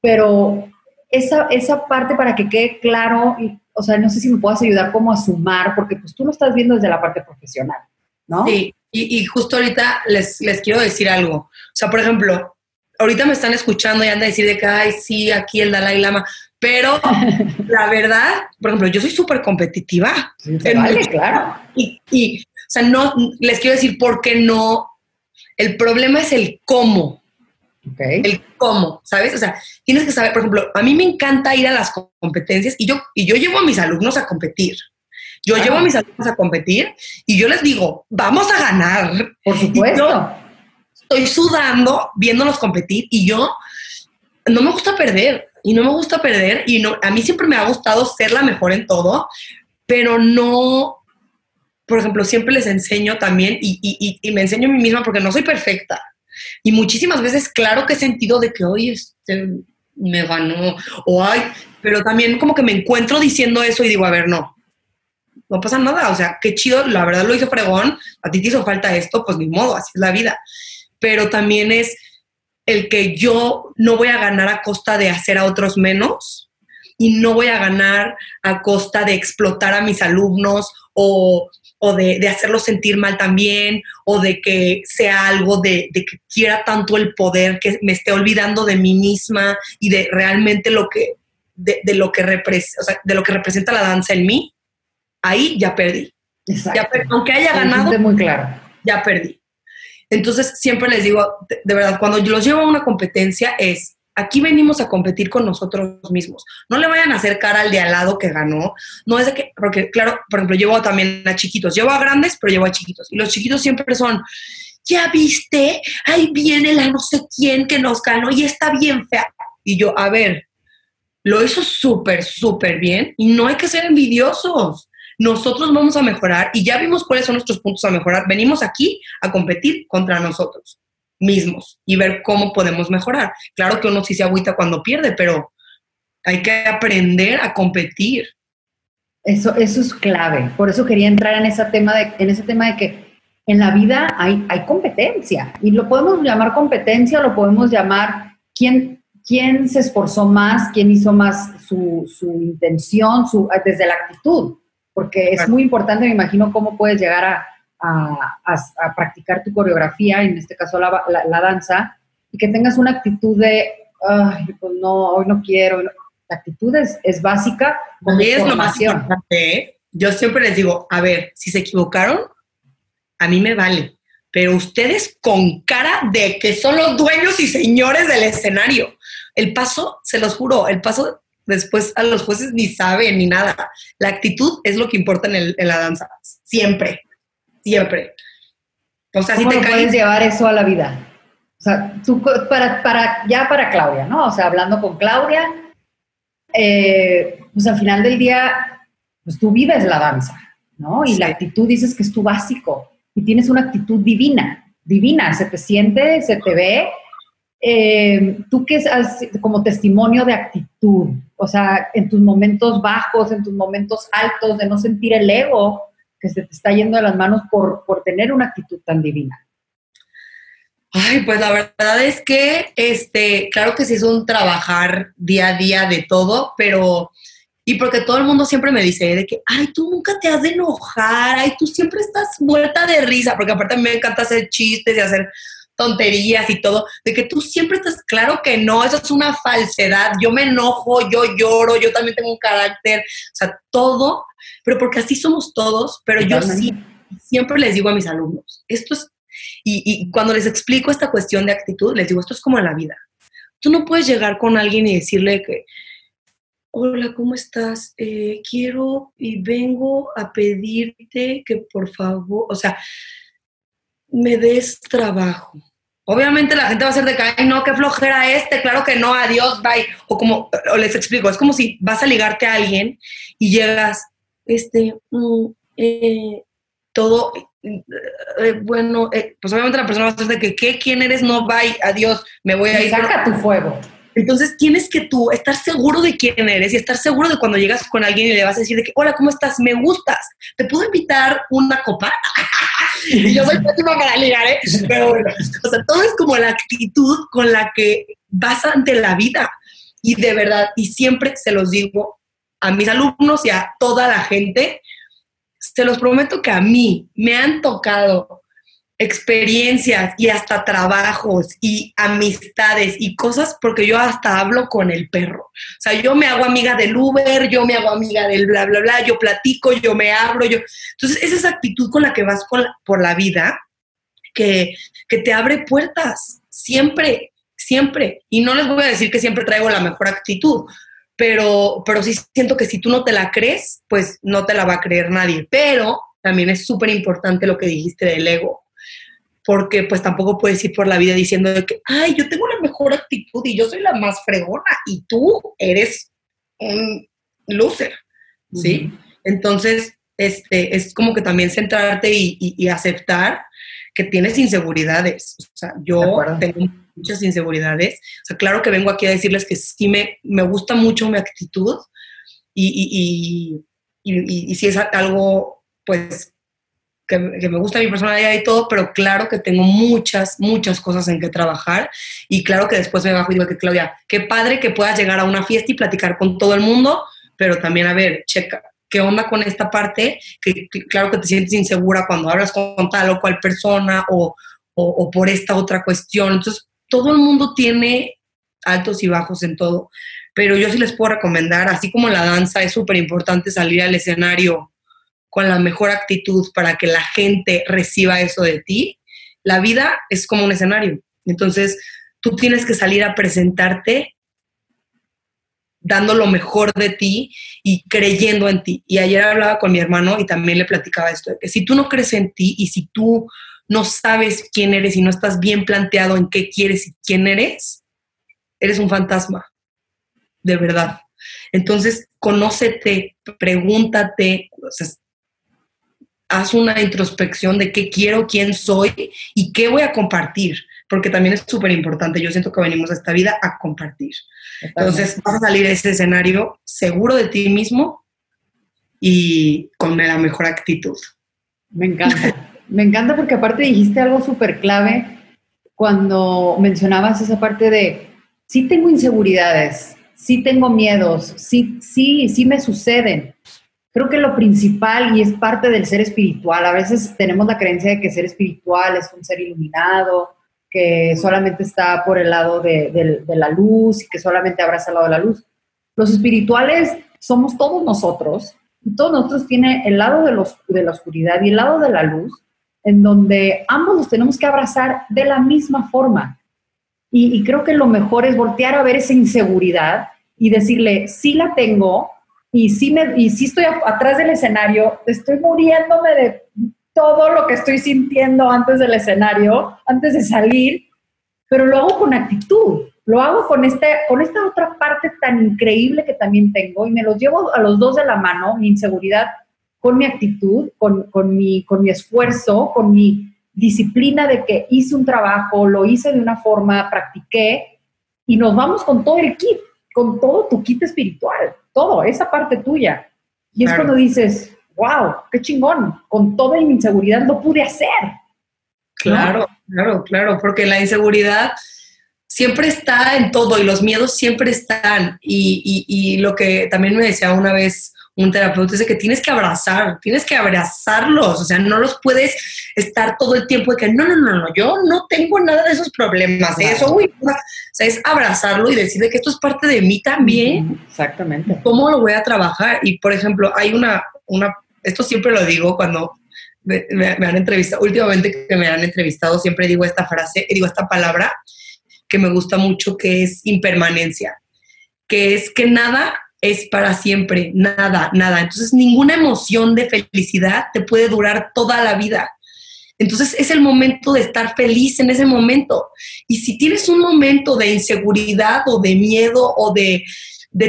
Speaker 2: pero esa, esa parte para que quede claro, o sea, no sé si me puedas ayudar como a sumar, porque pues tú lo estás viendo desde la parte profesional, ¿no?
Speaker 3: Sí, y, y justo ahorita les, les quiero decir algo. O sea, por ejemplo, ahorita me están escuchando y anda a decir de que, ay, sí, aquí el Dalai Lama, pero la verdad, por ejemplo, yo soy súper competitiva.
Speaker 2: vale, claro.
Speaker 3: Y, y, sea, no, les quiero decir por qué no. El problema es el cómo. El cómo, ¿sabes? O sea, tienes que saber, por ejemplo, a mí me encanta ir a las competencias y yo, y yo llevo a mis alumnos a competir. Yo llevo a mis alumnos a competir y yo les digo, vamos a ganar.
Speaker 2: Por supuesto.
Speaker 3: Estoy sudando viéndolos competir y yo no me gusta perder y no me gusta perder y no, a mí siempre me ha gustado ser la mejor en todo, pero no, por ejemplo, siempre les enseño también y, y, y me enseño a mí misma porque no soy perfecta. Y muchísimas veces, claro que he sentido de que, hoy este me ganó, o ay, pero también como que me encuentro diciendo eso y digo, a ver, no, no pasa nada, o sea, qué chido, la verdad lo hizo fregón, a ti te hizo falta esto, pues ni modo, así es la vida. Pero también es el que yo no voy a ganar a costa de hacer a otros menos y no voy a ganar a costa de explotar a mis alumnos o o de, hacerlo sentir mal también, o de que sea algo de, que quiera tanto el poder que me esté olvidando de mí misma y de realmente lo que, de, lo que, de lo que representa la danza en mí, ahí ya perdí. aunque haya ganado,
Speaker 2: muy claro.
Speaker 3: ya perdí. Entonces, siempre les digo, de verdad, cuando yo los llevo a una competencia es, Aquí venimos a competir con nosotros mismos. No le vayan a hacer cara al de al lado que ganó. No es de que, porque claro, por ejemplo, llevo también a chiquitos. Llevo a grandes, pero llevo a chiquitos. Y los chiquitos siempre son, ya viste, ahí viene la no sé quién que nos ganó y está bien fea. Y yo, a ver, lo hizo súper, súper bien y no hay que ser envidiosos. Nosotros vamos a mejorar y ya vimos cuáles son nuestros puntos a mejorar. Venimos aquí a competir contra nosotros mismos y ver cómo podemos mejorar. Claro que uno sí se agüita cuando pierde, pero hay que aprender a competir.
Speaker 2: Eso, eso es clave. Por eso quería entrar en ese tema de, en ese tema de que en la vida hay, hay competencia. Y lo podemos llamar competencia, lo podemos llamar quién, quién se esforzó más, quién hizo más su, su intención, su, desde la actitud. Porque es muy importante, me imagino, cómo puedes llegar a, a, practicar tu coreografía, en este caso la, la, danza, y que tengas una actitud de, ay, pues no, hoy no quiero. La actitud es, es básica.
Speaker 3: es lo más importante. ¿eh? Yo siempre les digo, a ver, si se equivocaron, a mí me vale. Pero ustedes con cara de que son los dueños y señores del escenario. El paso, se los juro, el paso después a los jueces ni saben ni nada. La actitud es lo que importa en, en la danza, siempre siempre.
Speaker 2: O sea, si te puedes llevar eso a la vida? O sea, tú, para, para, ya para Claudia, ¿no? O sea, hablando con Claudia, eh, pues al final del día, pues tú vives la danza, ¿no? Y la actitud dices que es tu básico y tienes una actitud divina, divina, se te siente, se te ve. Eh, tú que es como testimonio de actitud, o sea, en tus momentos bajos, en tus momentos altos, de no sentir el ego, que se te está yendo de las manos por, por tener una actitud tan divina?
Speaker 3: Ay, pues la verdad es que, este, claro que sí es un trabajar día a día de todo, pero, y porque todo el mundo siempre me dice de que, ay, tú nunca te has de enojar, ay, tú siempre estás muerta de risa, porque aparte a mí me encanta hacer chistes y hacer tonterías y todo, de que tú siempre estás, claro que no, eso es una falsedad, yo me enojo, yo lloro, yo también tengo un carácter, o sea, todo, pero porque así somos todos, pero yo sí, siempre les digo a mis alumnos, esto es, y, y cuando les explico esta cuestión de actitud, les digo, esto es como en la vida, tú no puedes llegar con alguien y decirle que, hola, ¿cómo estás? Eh, quiero y vengo a pedirte que por favor, o sea, me des trabajo. Obviamente la gente va a ser de que, ay, no, qué flojera este, claro que no, adiós, bye. O como, o les explico, es como si vas a ligarte a alguien y llegas, este, mm, eh, todo, eh, bueno, eh, pues obviamente la persona va a ser de que, ¿qué? ¿Quién eres? No, bye, adiós, me voy a ir.
Speaker 2: Saca tu fuego.
Speaker 3: Entonces tienes que tú estar seguro de quién eres y estar seguro de cuando llegas con alguien y le vas a decir de que, hola, ¿cómo estás? Me gustas. ¿Te puedo invitar una copa? y yo soy pésima para ligar, ¿eh? Pero bueno, o sea, todo es como la actitud con la que vas ante la vida. Y de verdad, y siempre se los digo a mis alumnos y a toda la gente, se los prometo que a mí me han tocado experiencias y hasta trabajos y amistades y cosas porque yo hasta hablo con el perro. O sea, yo me hago amiga del Uber, yo me hago amiga del bla, bla, bla, yo platico, yo me abro, yo... Entonces, es esa actitud con la que vas por la vida que, que te abre puertas, siempre, siempre. Y no les voy a decir que siempre traigo la mejor actitud, pero, pero sí siento que si tú no te la crees, pues no te la va a creer nadie. Pero también es súper importante lo que dijiste del ego porque pues tampoco puedes ir por la vida diciendo de que, ay, yo tengo la mejor actitud y yo soy la más fregona y tú eres un loser, ¿sí? Entonces, este, es como que también centrarte y, aceptar que tienes inseguridades. O sea, yo tengo muchas inseguridades. O sea, claro que vengo aquí a decirles que sí me, me gusta mucho mi actitud y, y, y si es algo, pues, que, me gusta mi personalidad y todo, pero claro que tengo muchas, muchas cosas en que trabajar y claro que después me bajo y digo que Claudia, qué padre que puedas llegar a una fiesta y platicar con todo el mundo, pero también a ver, checa, ¿qué onda con esta parte? Que, claro que te sientes insegura cuando hablas con tal o cual persona o, o por esta otra cuestión. Entonces, todo el mundo tiene altos y bajos en todo, pero yo sí les puedo recomendar, así como la danza es súper importante salir al escenario con la mejor actitud para que la gente reciba eso de ti, la vida es como un escenario. Entonces, tú tienes que salir a presentarte dando lo mejor de ti y creyendo en ti. Y ayer hablaba con mi hermano y también le platicaba esto, de que si tú no crees en ti y si tú no sabes quién eres y no estás bien planteado en qué quieres y quién eres, eres un fantasma, de verdad. Entonces, conócete, pregúntate, haz una introspección de qué quiero, quién soy y qué voy a compartir, porque también es súper importante. Yo siento que venimos a esta vida a compartir. Entonces vas a salir de ese escenario seguro de ti mismo y con la mejor actitud.
Speaker 2: Me encanta. Me encanta porque aparte dijiste algo súper clave cuando mencionabas esa parte de, sí tengo inseguridades, sí tengo miedos, sí, sí, sí me suceden, creo que lo principal y es parte del ser espiritual, a veces tenemos la creencia de que ser espiritual es un ser iluminado, que solamente está por el lado de, la luz y que solamente abraza el lado de la luz. Los espirituales somos todos nosotros y todos nosotros tiene el lado de, la oscuridad y el lado de la luz, en donde ambos los tenemos que abrazar de la misma forma. Y, y creo que lo mejor es voltear a ver esa inseguridad y decirle, sí la tengo, y sí, me, y sí estoy atrás del escenario, estoy muriéndome de todo lo que estoy sintiendo antes del escenario, antes de salir, pero lo hago con actitud, lo hago con, este, con esta otra parte tan increíble que también tengo y me los llevo a los dos de la mano, mi inseguridad con mi actitud, con, con, mi, con mi esfuerzo, con mi disciplina de que hice un trabajo, lo hice de una forma, practiqué y nos vamos con todo el kit, con todo tu kit espiritual todo, esa parte tuya. Y es cuando dices, wow, qué chingón, con toda mi inseguridad lo pude hacer.
Speaker 3: Claro, claro, claro, porque la inseguridad siempre está en todo y los miedos siempre están. Y, y lo que también me decía una vez un terapeuta dice que tienes que abrazar, tienes que abrazarlos, o sea, no los puedes estar todo el tiempo de que no, no, no, no, yo no tengo nada de esos problemas, eso, uy, o sea, es abrazarlo y decirle que esto es parte de mí también.
Speaker 2: Exactamente.
Speaker 3: ¿Cómo lo voy a trabajar? Y, por ejemplo, hay una, una esto siempre lo digo cuando me, han entrevistado, últimamente que me han entrevistado, siempre digo esta frase, digo esta palabra que me gusta mucho, que es impermanencia, que es que nada es para siempre, nada, nada. Entonces ninguna emoción de felicidad te puede durar toda la vida. Entonces es el momento de estar feliz en ese momento. Y si tienes un momento de inseguridad o de miedo o de,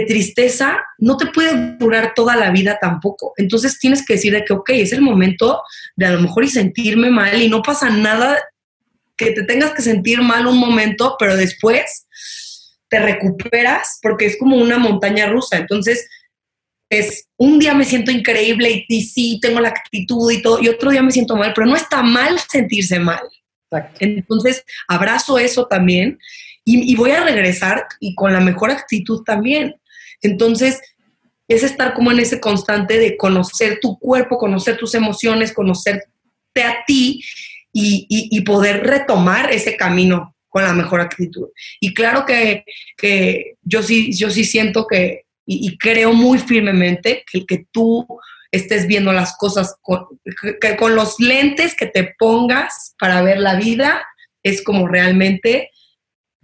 Speaker 3: tristeza, no te puede durar toda la vida tampoco. Entonces tienes que decir de que, ok, es el momento de a lo mejor y sentirme mal y no pasa nada que te tengas que sentir mal un momento, pero después te recuperas porque es como una montaña rusa. Entonces, es un día me siento increíble y, sí, tengo la actitud y todo, y otro día me siento mal, pero no está mal sentirse mal. Entonces, abrazo eso también y, voy a regresar y con la mejor actitud también. Entonces, es estar como en ese constante de conocer tu cuerpo, conocer tus emociones, conocerte a ti y, poder retomar ese camino con la mejor actitud. Y claro que, yo, sí, yo sí siento que, y, creo muy firmemente que el que tú estés viendo las cosas con, que con los lentes que te pongas para ver la vida es como realmente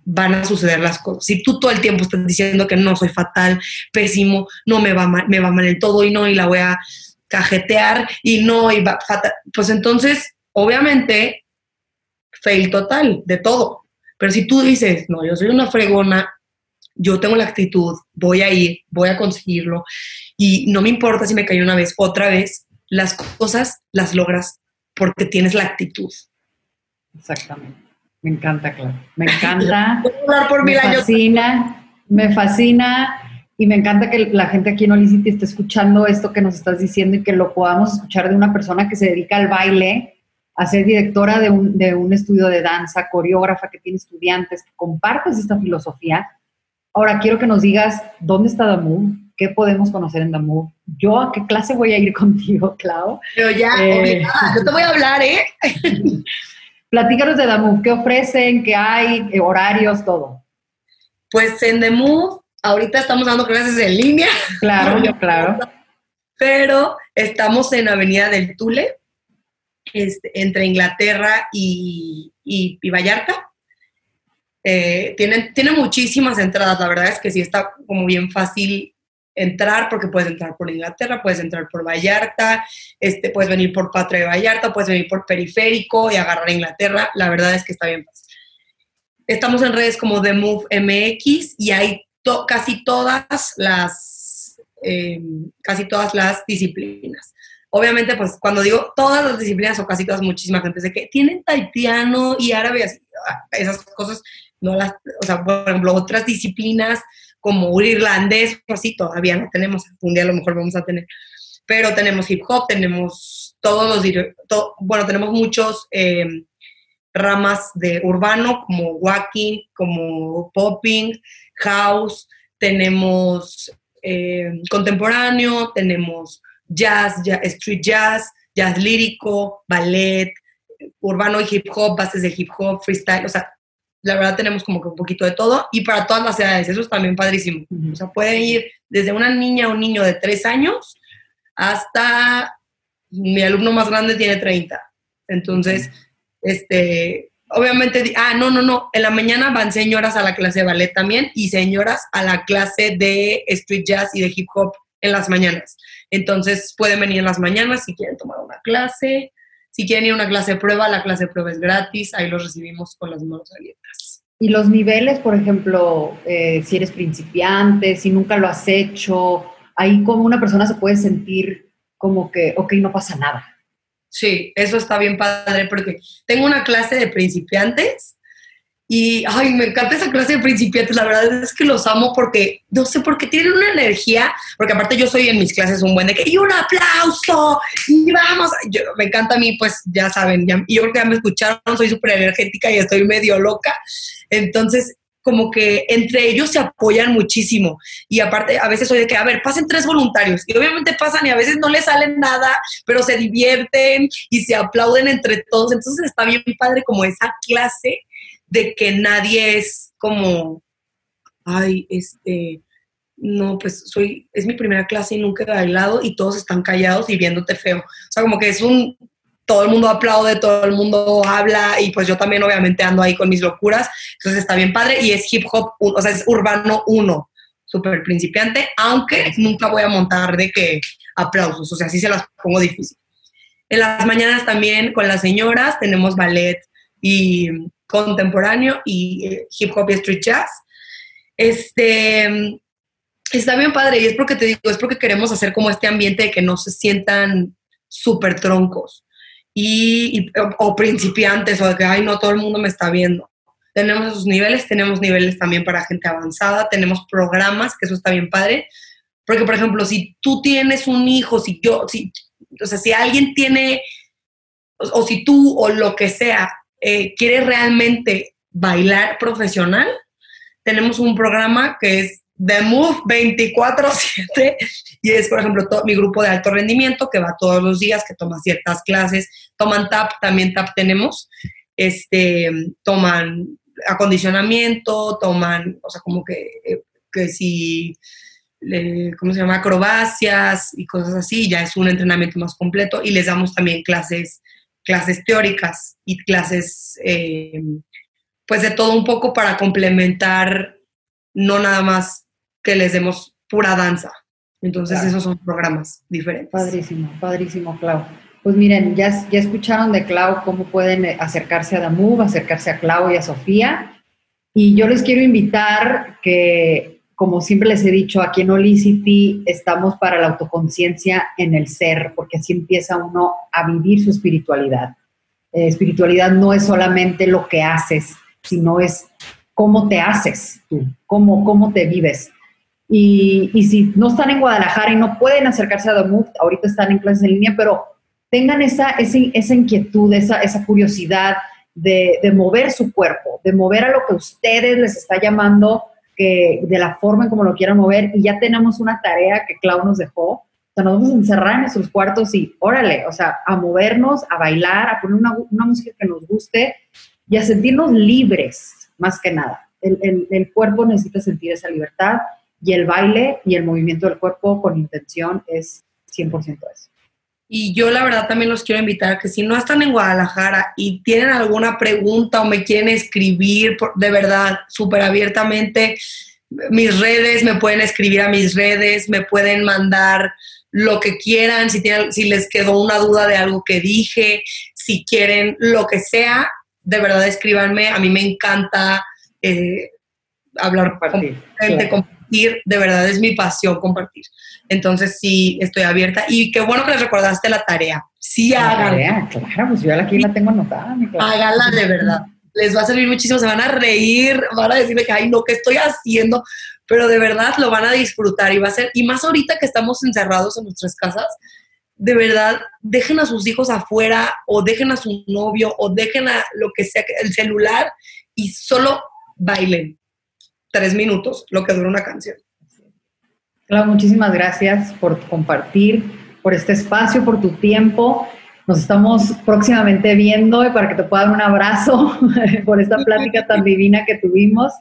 Speaker 3: van a suceder las cosas. Si tú todo el tiempo estás diciendo que no soy fatal, pésimo, no me va mal, me va mal en todo y no, y la voy a cajetear y no, y va fatal, pues entonces, obviamente, fail total de todo. Pero si tú dices, no, yo soy una fregona, yo tengo la actitud, voy a ir, voy a conseguirlo, y no me importa si me cayó una vez, otra vez, las cosas las logras porque tienes la actitud.
Speaker 2: Exactamente. Me encanta, claro. Me encanta.
Speaker 3: por
Speaker 2: me fascina, me fascina y me encanta que la gente aquí en Olicity esté escuchando esto que nos estás diciendo y que lo podamos escuchar de una persona que se dedica al baile, a ser directora de un, de un estudio de danza, coreógrafa que tiene estudiantes, que compartes esta filosofía. Ahora quiero que nos digas dónde está Damu, qué podemos conocer en Damu. Yo a qué clase voy a ir contigo, Clau.
Speaker 3: Pero ya, eh, yo te voy a hablar, ¿eh?
Speaker 2: Platícanos de The Move, ¿qué ofrecen? ¿Qué hay? Eh, ¿Horarios? Todo.
Speaker 3: Pues en The Move, ahorita estamos dando clases en línea.
Speaker 2: Claro, yo, claro.
Speaker 3: Pero estamos en Avenida del Tule, este, entre Inglaterra y, Vallarta. Eh, tienen, tiene muchísimas entradas, la verdad es que sí está como bien fácil entrar porque puedes entrar por Inglaterra, puedes entrar por Vallarta, este, puedes venir por Patria de Vallarta, puedes venir por Periférico y agarrar Inglaterra. La verdad es que está bien fácil. Estamos en redes como The Move MX y hay casi todas las em, casi todas las disciplinas. Obviamente, pues cuando digo todas las disciplinas o casi todas, muchísima gente dice que tienen taitiano y árabe, ah, esas cosas, no las, o sea, por ejemplo, otras disciplinas como un irlandés, pues así todavía no tenemos, un día a lo mejor vamos a tener, pero tenemos hip hop, tenemos todos los, bueno, tenemos muchos em, ramas de urbano, como walking, como popping, house, tenemos em, contemporáneo, tenemos jazz, jazz, street jazz, jazz lírico, ballet, urbano y hip hop, bases de hip hop, freestyle, o sea, la verdad tenemos como que un poquito de todo y para todas las edades, eso es también padrísimo. O sea, pueden ir desde una niña o un niño de tres años hasta mi alumno más grande tiene 30. Entonces, este, obviamente, ah, no, no, no, en la mañana van señoras a la clase de ballet también y señoras a la clase de street jazz y de hip hop en las mañanas. Entonces, pueden venir en las mañanas si quieren tomar una clase si quieren ir a una clase de prueba, la clase de prueba es gratis, ahí los recibimos con las manos abiertas.
Speaker 2: Y los niveles, por ejemplo, eh, si eres principiante, si nunca lo has hecho, ahí como una persona se puede sentir como que, ok, no pasa nada.
Speaker 3: Sí, eso está bien padre porque tengo una clase de principiantes y, ay, me encanta esa clase de principiantes, la verdad es que los amo porque, no sé, porque tienen una energía, porque aparte yo soy en mis clases un buen de que, y un aplauso, y vamos, me encanta a mí, pues ya saben, ya, yo creo que ya me escucharon, soy súper energética y estoy medio loca, entonces como que entre ellos se apoyan muchísimo. Y aparte, a veces soy de que, a ver, pasen tres voluntarios. Y obviamente pasan y a veces no les salen nada, pero se divierten y se aplauden entre todos. Entonces está bien padre como esa clase de que nadie es como, ay, este, no, pues soy, es mi primera clase y nunca he bailado y todos están callados y viéndote feo. O sea, como que es un, todo el mundo aplaude, todo el mundo habla y pues yo también obviamente ando ahí con mis locuras, entonces está bien padre y es hip hop, o sea, es urbano uno, súper principiante, aunque nunca voy a montar de que aplausos, o sea, sí se las pongo difícil. En las mañanas también con las señoras tenemos ballet y contemporáneo y eh, hip hop y street jazz. Este, está bien padre y es porque te digo, es porque queremos hacer como este ambiente de que no se sientan súper troncos y, o, principiantes o de que, ay, no, todo el mundo me está viendo. Tenemos esos niveles, tenemos niveles también para gente avanzada, tenemos programas, que eso está bien padre. Porque, por ejemplo, si tú tienes un hijo, si yo, si, o sea, si alguien tiene, o si tú o lo que sea, eh, quiere realmente bailar profesional, tenemos un programa que es The Move 24/7 y es, por ejemplo, mi grupo de alto rendimiento que va todos los días, que toma ciertas clases, toman TAP, también TAP tenemos, este, toman acondicionamiento, toman, o sea, como que, eh, que si, ¿cómo se llama? Acrobacias y cosas así, ya es un entrenamiento más completo y les damos también clases, clases teóricas y clases, eh, pues de todo un poco para complementar, no nada más que les demos pura danza. Entonces esos son programas diferentes.
Speaker 2: Padrísimo, padrísimo, Clau. Pues miren, ya, ya escucharon de Clau cómo pueden eh, acercarse a Damu, acercarse a Clau y a Sofía. Y yo les quiero invitar que, como siempre les he dicho, aquí en Olicity estamos para la autoconciencia en el ser, porque así empieza uno a vivir su espiritualidad. Eh, espiritualidad no es solamente lo que haces, sino es cómo te haces tú, cómo, cómo te vives. Y, si no están en Guadalajara y no pueden acercarse a Damut, ahorita están en clases en línea, pero tengan esa, esa, inquietud, esa, esa curiosidad de, mover su cuerpo, de mover a lo que ustedes les está llamando, que de la forma en como lo quieran mover. Y ya tenemos una tarea que Clau nos dejó. O sea, nos vamos a encerrar en nuestros cuartos y órale, o sea, a movernos, a bailar, a poner una, una música que nos guste y a sentirnos libres, más que nada. El, el, el cuerpo necesita sentir esa libertad y el baile y el movimiento del cuerpo con intención es 100% eso.
Speaker 3: Y yo la verdad también los quiero invitar a que si no están en Guadalajara y tienen alguna pregunta o me quieren escribir, de verdad, súper abiertamente, mis redes, me pueden escribir a mis redes, me pueden mandar lo que quieran, si, tienen, si les quedó una duda de algo que dije, si quieren lo que sea, de verdad escríbanme. A mí me encanta eh, hablar con gente, de verdad es mi pasión compartir. Entonces sí, estoy abierta y qué bueno que les recordaste la tarea. Sí, háganla.
Speaker 2: Claro, pues yo aquí la tengo anotada.
Speaker 3: Háganla de verdad. Les va a servir muchísimo, se van a reír, van a decirme que, ay, no, ¿qué estoy haciendo? Pero de verdad lo van a disfrutar y va a ser, y más ahorita que estamos encerrados en nuestras casas, de verdad, dejen a sus hijos afuera o dejen a su novio o dejen a lo que sea, el celular y solo bailen tres minutos, lo que dura una canción.
Speaker 2: Claro, muchísimas gracias por compartir, por este espacio, por tu tiempo. Nos estamos próximamente viendo y para que te pueda dar un abrazo por esta plática tan divina que tuvimos.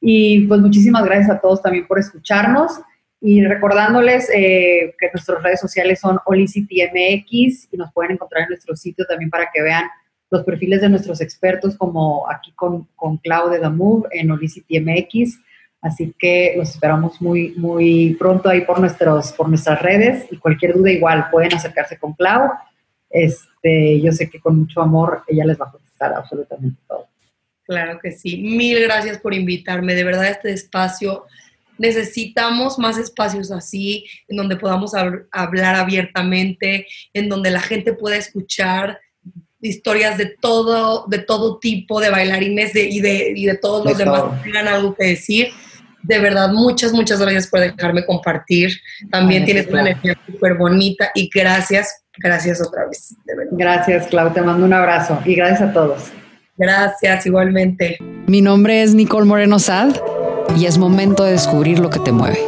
Speaker 2: Y pues muchísimas gracias a todos también por escucharnos. Y recordándoles eh, que nuestras redes sociales son OlicityMX y nos pueden encontrar en nuestro sitio también para que vean los perfiles de nuestros expertos, como aquí con, con Clau de Damove en Olicity MX. Así que los esperamos muy, muy pronto ahí por, nuestros, por nuestras redes y cualquier duda igual pueden acercarse con Clau. Este, yo sé que con mucho amor ella les va a contestar absolutamente todo.
Speaker 3: Claro que sí. Mil gracias por invitarme. De verdad, este espacio, necesitamos más espacios así, en donde podamos hablar abiertamente, en donde la gente pueda escuchar historias de todo, de todo tipo, de bailarines y, de, y de todos los demás que tengan algo que decir. De verdad, muchas, muchas gracias por dejarme compartir. También tienes una energía súper bonita y gracias, gracias otra vez.
Speaker 2: Gracias, Clau. Te mando un abrazo y gracias a todos.
Speaker 3: Gracias, igualmente.
Speaker 1: Mi nombre es Nicole Moreno Sad y es momento de descubrir lo que te mueve.